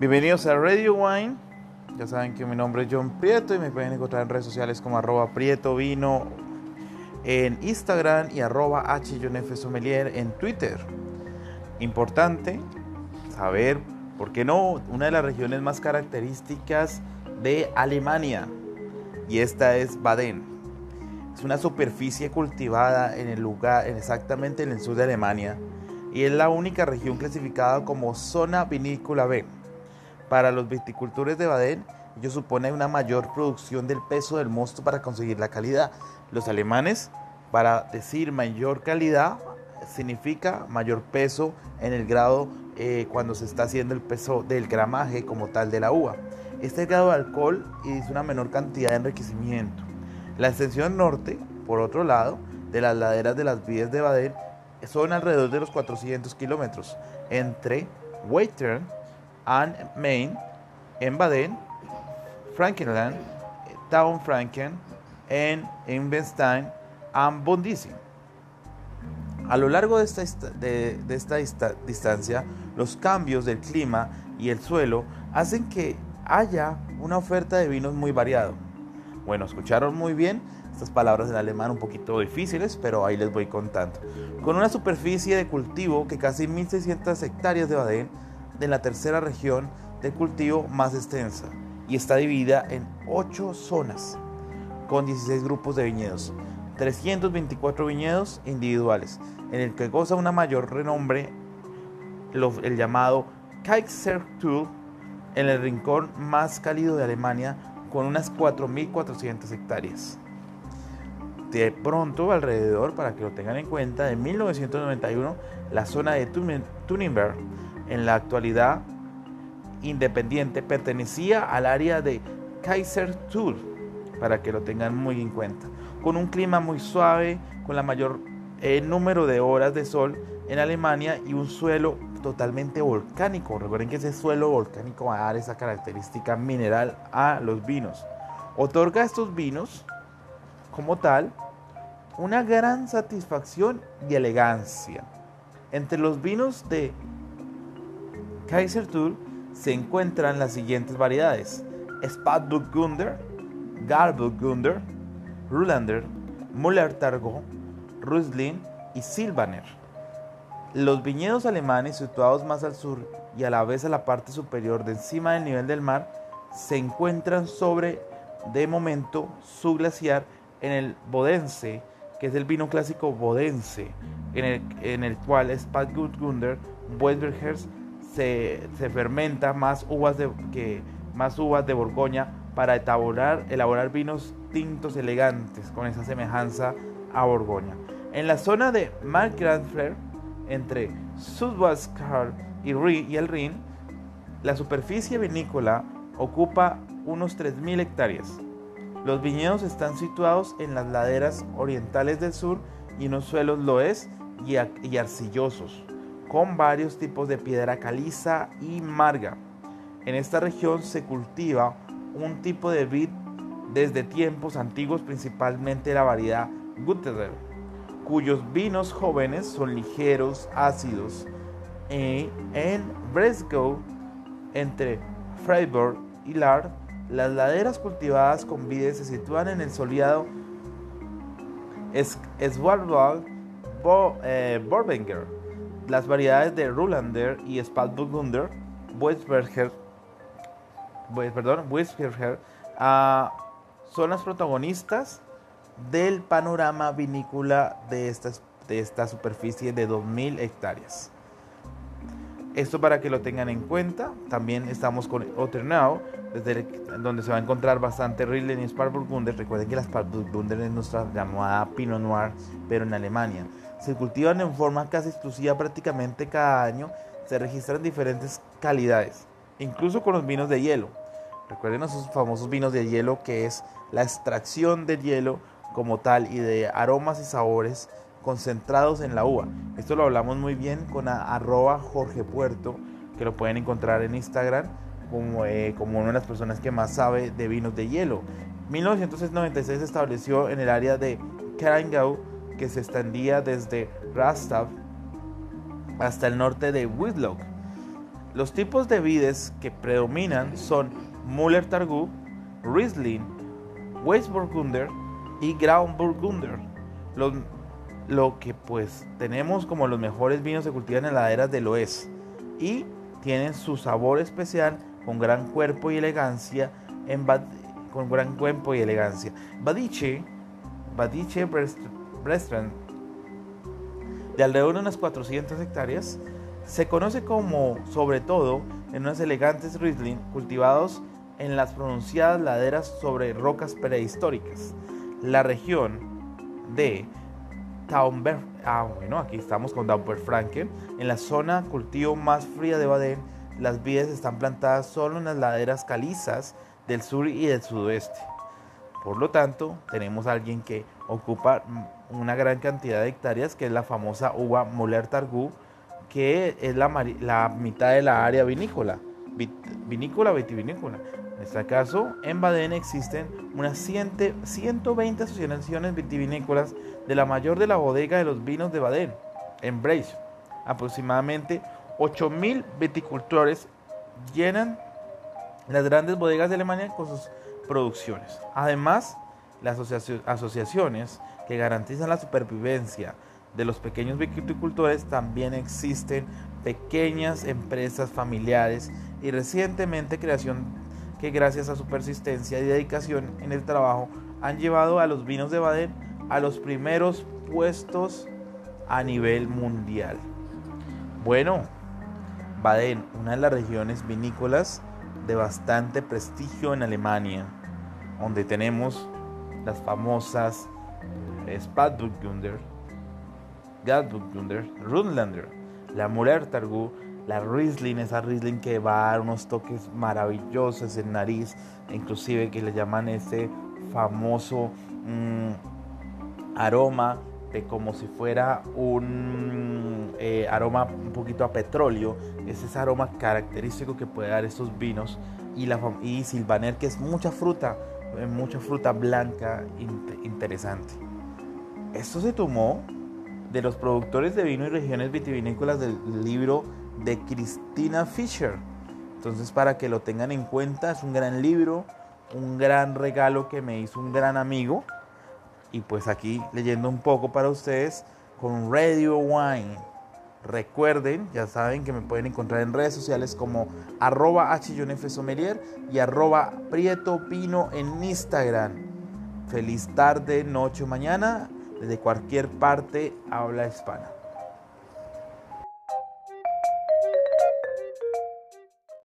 Bienvenidos a Radio Wine. Ya saben que mi nombre es John Prieto y me pueden encontrar en redes sociales como arroba Prieto Vino en Instagram y arroba Sommelier en Twitter. Importante saber, ¿por qué no? Una de las regiones más características de Alemania y esta es Baden. Es una superficie cultivada en el lugar, exactamente en el sur de Alemania y es la única región clasificada como zona vinícola B. Para los viticultores de Baden, ello supone una mayor producción del peso del mosto para conseguir la calidad. Los alemanes, para decir mayor calidad, significa mayor peso en el grado eh, cuando se está haciendo el peso del gramaje como tal de la uva. Este grado de alcohol es una menor cantidad de enriquecimiento. La extensión norte, por otro lado, de las laderas de las vías de Baden son alrededor de los 400 kilómetros entre Weitern and Main en Baden, Frankenland, Town Franken, en Invenstein and Bondisi. A lo largo de esta, de, esta distancia, los cambios del clima y el suelo hacen que haya una oferta de vinos muy variado. Bueno, escucharon muy bien estas palabras en alemán un poquito difíciles, pero ahí les voy contando. Con una superficie de cultivo que casi 1.600 hectáreas de Baden, de la tercera región de cultivo más extensa y está dividida en 8 zonas con 16 grupos de viñedos, 324 viñedos individuales, en el que goza una mayor renombre el llamado Kaiserstuhl en el rincón más cálido de Alemania con unas 4.400 hectáreas. De pronto, alrededor, para que lo tengan en cuenta, en 1991, la zona de Tuninberg en la actualidad independiente, pertenecía al área de Kaiserstuhl, para que lo tengan muy en cuenta, con un clima muy suave, con la mayor eh, número de horas de sol en Alemania y un suelo totalmente volcánico. Recuerden que ese suelo volcánico va a dar esa característica mineral a los vinos. Otorga a estos vinos, como tal, una gran satisfacción y elegancia. Entre los vinos de Kaiserstuhl se encuentran las siguientes variedades: Spätburgunder, Garburgunder, Rulander, Müller-Targot, Riesling y Silvaner. Los viñedos alemanes situados más al sur y a la vez a la parte superior de encima del nivel del mar se encuentran sobre, de momento, su glaciar en el Bodense, que es el vino clásico bodense, en el, en el cual Spätburgunder, Weisbergers se, fermenta más uvas de, que, más uvas de Borgoña para elaborar, elaborar vinos tintos elegantes con esa semejanza a Borgoña. En la zona de Markgrafler, entre Sudwaskar y, y el Rin, la superficie vinícola ocupa unos 3.000 hectáreas. Los viñedos están situados en las laderas orientales del sur y en los suelos loes y arcillosos con varios tipos de piedra caliza y marga. En esta región se cultiva un tipo de vid desde tiempos antiguos, principalmente la variedad Gutterer, cuyos vinos jóvenes son ligeros, ácidos. En Breslau, entre Freiburg y Lard, las laderas cultivadas con vides se sitúan en el soleado Svalbard eh, Borbenger las variedades de Rulander y Spätburgunder, Weisberger, perdón, Weisberger, uh, son las protagonistas del panorama vinícola de esta, de esta superficie de 2.000 hectáreas. Esto para que lo tengan en cuenta. También estamos con Otternau, desde donde se va a encontrar bastante Riesling y Spätburgunder. Recuerden que las Spätburgunder es nuestra llamada Pinot Noir, pero en Alemania se cultivan en forma casi exclusiva prácticamente cada año, se registran diferentes calidades, incluso con los vinos de hielo. Recuerden esos famosos vinos de hielo que es la extracción del hielo como tal y de aromas y sabores concentrados en la uva. Esto lo hablamos muy bien con arroba Jorge Puerto, que lo pueden encontrar en Instagram como, eh, como una de las personas que más sabe de vinos de hielo. 1996 se estableció en el área de Karangau que se extendía desde Rastav hasta el norte de Whitlock. Los tipos de vides que predominan son Müller Targú, Riesling, Weißburgunder y Grauburgunder. Los, lo que pues tenemos como los mejores vinos se cultivan en laderas del oeste y tienen su sabor especial con gran cuerpo y elegancia con gran cuerpo y elegancia. Badiche, Badiche Restaurant, de alrededor de unas 400 hectáreas, se conoce como, sobre todo, en unas elegantes Riesling cultivados en las pronunciadas laderas sobre rocas prehistóricas. La región de Taumber, ah, bueno, aquí estamos con Franken, en la zona cultivo más fría de Baden, las vides están plantadas solo en las laderas calizas del sur y del sudoeste. Por lo tanto, tenemos a alguien que ocupa una gran cantidad de hectáreas, que es la famosa uva Moller Targú, que es la mitad de la área vinícola, vinícola, vitivinícola. En este caso, en Baden existen unas 120 asociaciones vitivinícolas de la mayor de la bodega de los vinos de Baden, en Breis. Aproximadamente 8.000 viticultores llenan las grandes bodegas de Alemania con sus producciones. Además, las asociaciones que garantizan la supervivencia de los pequeños viticultores también existen pequeñas empresas familiares y recientemente creación que gracias a su persistencia y dedicación en el trabajo han llevado a los vinos de Baden a los primeros puestos a nivel mundial. Bueno, Baden, una de las regiones vinícolas de bastante prestigio en Alemania, donde tenemos las famosas Spätburgunder, Gadburgunder, Rundlander, la Müller Targú, la Riesling, esa Riesling que va a dar unos toques maravillosos en nariz, inclusive que le llaman ese famoso mm, aroma de como si fuera un eh, aroma un poquito a petróleo, es ese aroma característico que puede dar estos vinos y, la, y Silvaner que es mucha fruta, eh, mucha fruta blanca interesante. Esto se tomó de los productores de vino y regiones vitivinícolas del libro de Cristina Fisher. Entonces, para que lo tengan en cuenta, es un gran libro, un gran regalo que me hizo un gran amigo. Y pues aquí leyendo un poco para ustedes con Radio Wine. Recuerden, ya saben que me pueden encontrar en redes sociales como arroba Sommelier y arroba Prieto Pino en Instagram. Feliz tarde, noche mañana desde cualquier parte habla hispana.